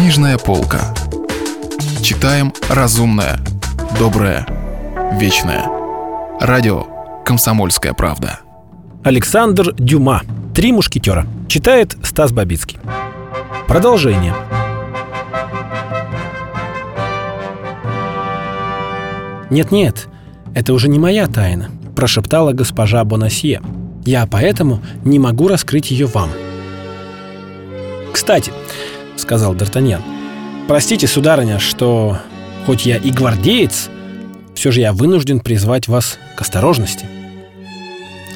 Книжная полка. Читаем разумное, доброе, вечное. Радио «Комсомольская правда». Александр Дюма. «Три мушкетера». Читает Стас Бабицкий. Продолжение. «Нет-нет, это уже не моя тайна», – прошептала госпожа Бонасье. «Я поэтому не могу раскрыть ее вам». «Кстати», — сказал Д'Артаньян, — «простите, сударыня, что, хоть я и гвардеец, все же я вынужден призвать вас к осторожности.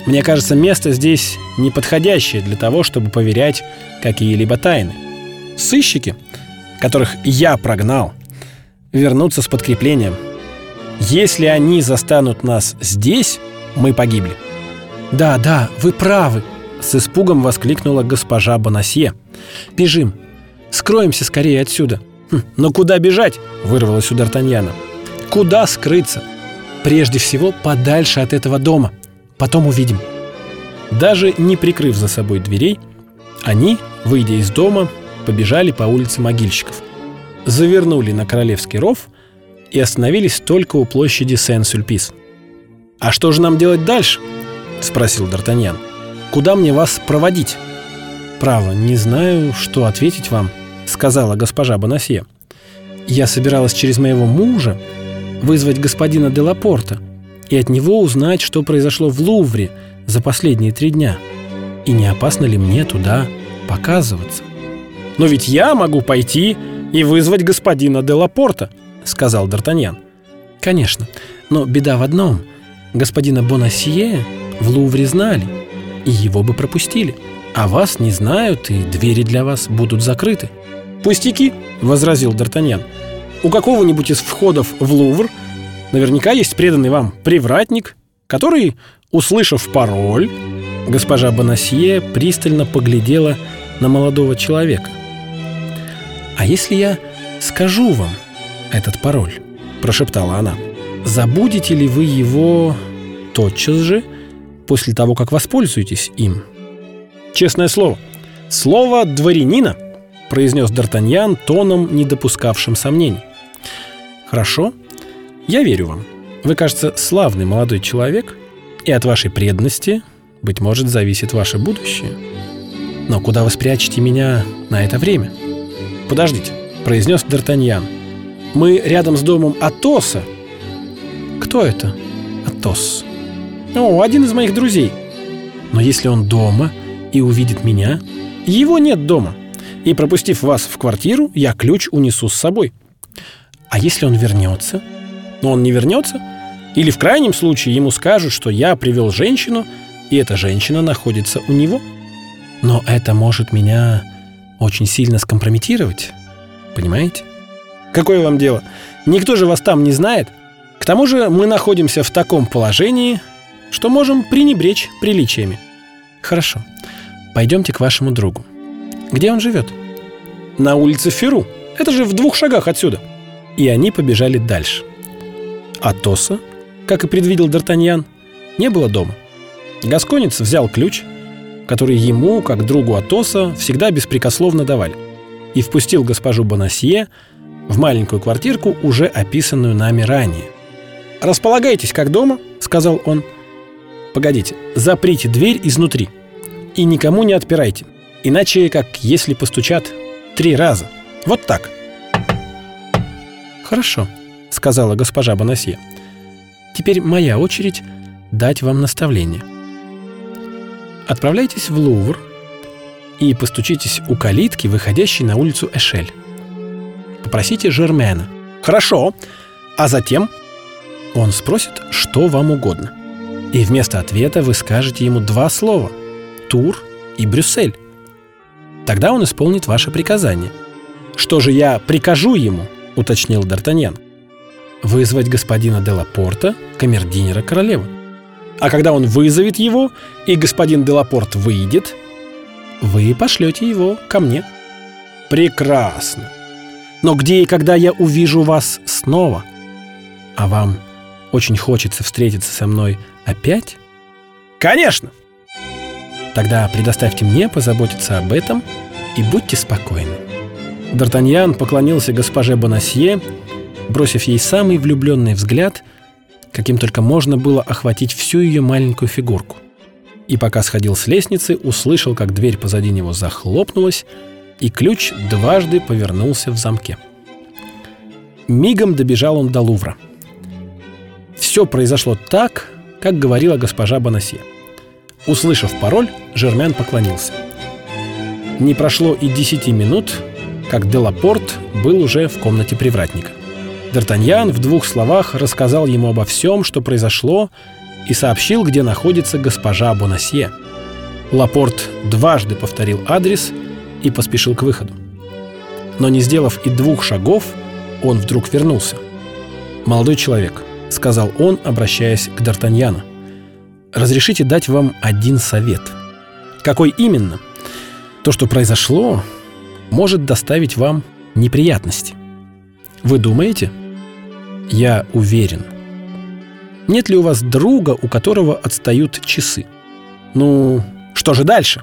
Мне кажется, место здесь неподходящее для того, чтобы поверять какие-либо тайны. Сыщики, которых я прогнал, вернутся с подкреплением — если они застанут нас здесь, мы погибли. Да, да, вы правы, с испугом воскликнула госпожа Бонасье. Бежим. Скроемся скорее отсюда. Хм, но куда бежать? вырвалось у Д'Артаньяна. Куда скрыться? Прежде всего, подальше от этого дома. Потом увидим. Даже не прикрыв за собой дверей, они, выйдя из дома, побежали по улице могильщиков. Завернули на Королевский ров и остановились только у площади Сен-Сюльпис. «А что же нам делать дальше?» — спросил Д'Артаньян. «Куда мне вас проводить?» «Право, не знаю, что ответить вам», — сказала госпожа Бонасье. «Я собиралась через моего мужа вызвать господина де Лапорта и от него узнать, что произошло в Лувре за последние три дня. И не опасно ли мне туда показываться?» «Но ведь я могу пойти и вызвать господина де Лапорта», — сказал Д'Артаньян. «Конечно, но беда в одном. Господина Бонасье в Лувре знали, и его бы пропустили. А вас не знают, и двери для вас будут закрыты». «Пустяки», — возразил Д'Артаньян. «У какого-нибудь из входов в Лувр наверняка есть преданный вам привратник, который, услышав пароль...» Госпожа Бонасье пристально поглядела на молодого человека. «А если я скажу вам, этот пароль», – прошептала она. «Забудете ли вы его тотчас же, после того, как воспользуетесь им?» «Честное слово, слово дворянина», – произнес Д'Артаньян тоном, не допускавшим сомнений. «Хорошо, я верю вам. Вы, кажется, славный молодой человек, и от вашей преданности, быть может, зависит ваше будущее. Но куда вы спрячете меня на это время?» «Подождите», – произнес Д'Артаньян. Мы рядом с домом Атоса. Кто это? Атос. О, один из моих друзей. Но если он дома и увидит меня, его нет дома. И пропустив вас в квартиру, я ключ унесу с собой. А если он вернется? Но он не вернется? Или в крайнем случае ему скажут, что я привел женщину, и эта женщина находится у него? Но это может меня очень сильно скомпрометировать. Понимаете? Какое вам дело? Никто же вас там не знает. К тому же мы находимся в таком положении, что можем пренебречь приличиями. Хорошо. Пойдемте к вашему другу. Где он живет? На улице Феру. Это же в двух шагах отсюда. И они побежали дальше. Атоса, как и предвидел Д'Артаньян, не было дома. Гасконец взял ключ, который ему, как другу Атоса, всегда беспрекословно давали, и впустил госпожу Бонасье в маленькую квартирку, уже описанную нами ранее. «Располагайтесь как дома», — сказал он. «Погодите, заприте дверь изнутри и никому не отпирайте, иначе, как если постучат три раза. Вот так». «Хорошо», — сказала госпожа Бонасье. «Теперь моя очередь дать вам наставление. Отправляйтесь в Лувр и постучитесь у калитки, выходящей на улицу Эшель. Попросите Жермена. Хорошо. А затем он спросит, что вам угодно. И вместо ответа вы скажете ему два слова – Тур и Брюссель. Тогда он исполнит ваше приказание. Что же я прикажу ему, уточнил Д'Артаньян. Вызвать господина де Лапорта, камердинера королевы. А когда он вызовет его, и господин де Лапорт выйдет, вы пошлете его ко мне. Прекрасно. Но где и когда я увижу вас снова? А вам очень хочется встретиться со мной опять? Конечно! Тогда предоставьте мне позаботиться об этом и будьте спокойны. Д'Артаньян поклонился госпоже Бонасье, бросив ей самый влюбленный взгляд, каким только можно было охватить всю ее маленькую фигурку. И пока сходил с лестницы, услышал, как дверь позади него захлопнулась, и ключ дважды повернулся в замке. Мигом добежал он до Лувра. Все произошло так, как говорила госпожа Бонасье. Услышав пароль, Жермен поклонился. Не прошло и десяти минут, как Делапорт был уже в комнате привратника. Д'Артаньян в двух словах рассказал ему обо всем, что произошло, и сообщил, где находится госпожа Бонасье. Лапорт дважды повторил адрес и поспешил к выходу. Но не сделав и двух шагов, он вдруг вернулся. «Молодой человек», — сказал он, обращаясь к Д'Артаньяну, — «разрешите дать вам один совет». «Какой именно?» «То, что произошло, может доставить вам неприятности». «Вы думаете?» «Я уверен», нет ли у вас друга, у которого отстают часы? Ну, что же дальше?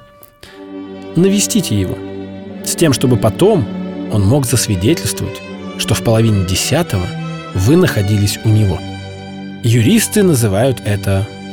Навестите его. С тем, чтобы потом он мог засвидетельствовать, что в половине десятого вы находились у него. Юристы называют это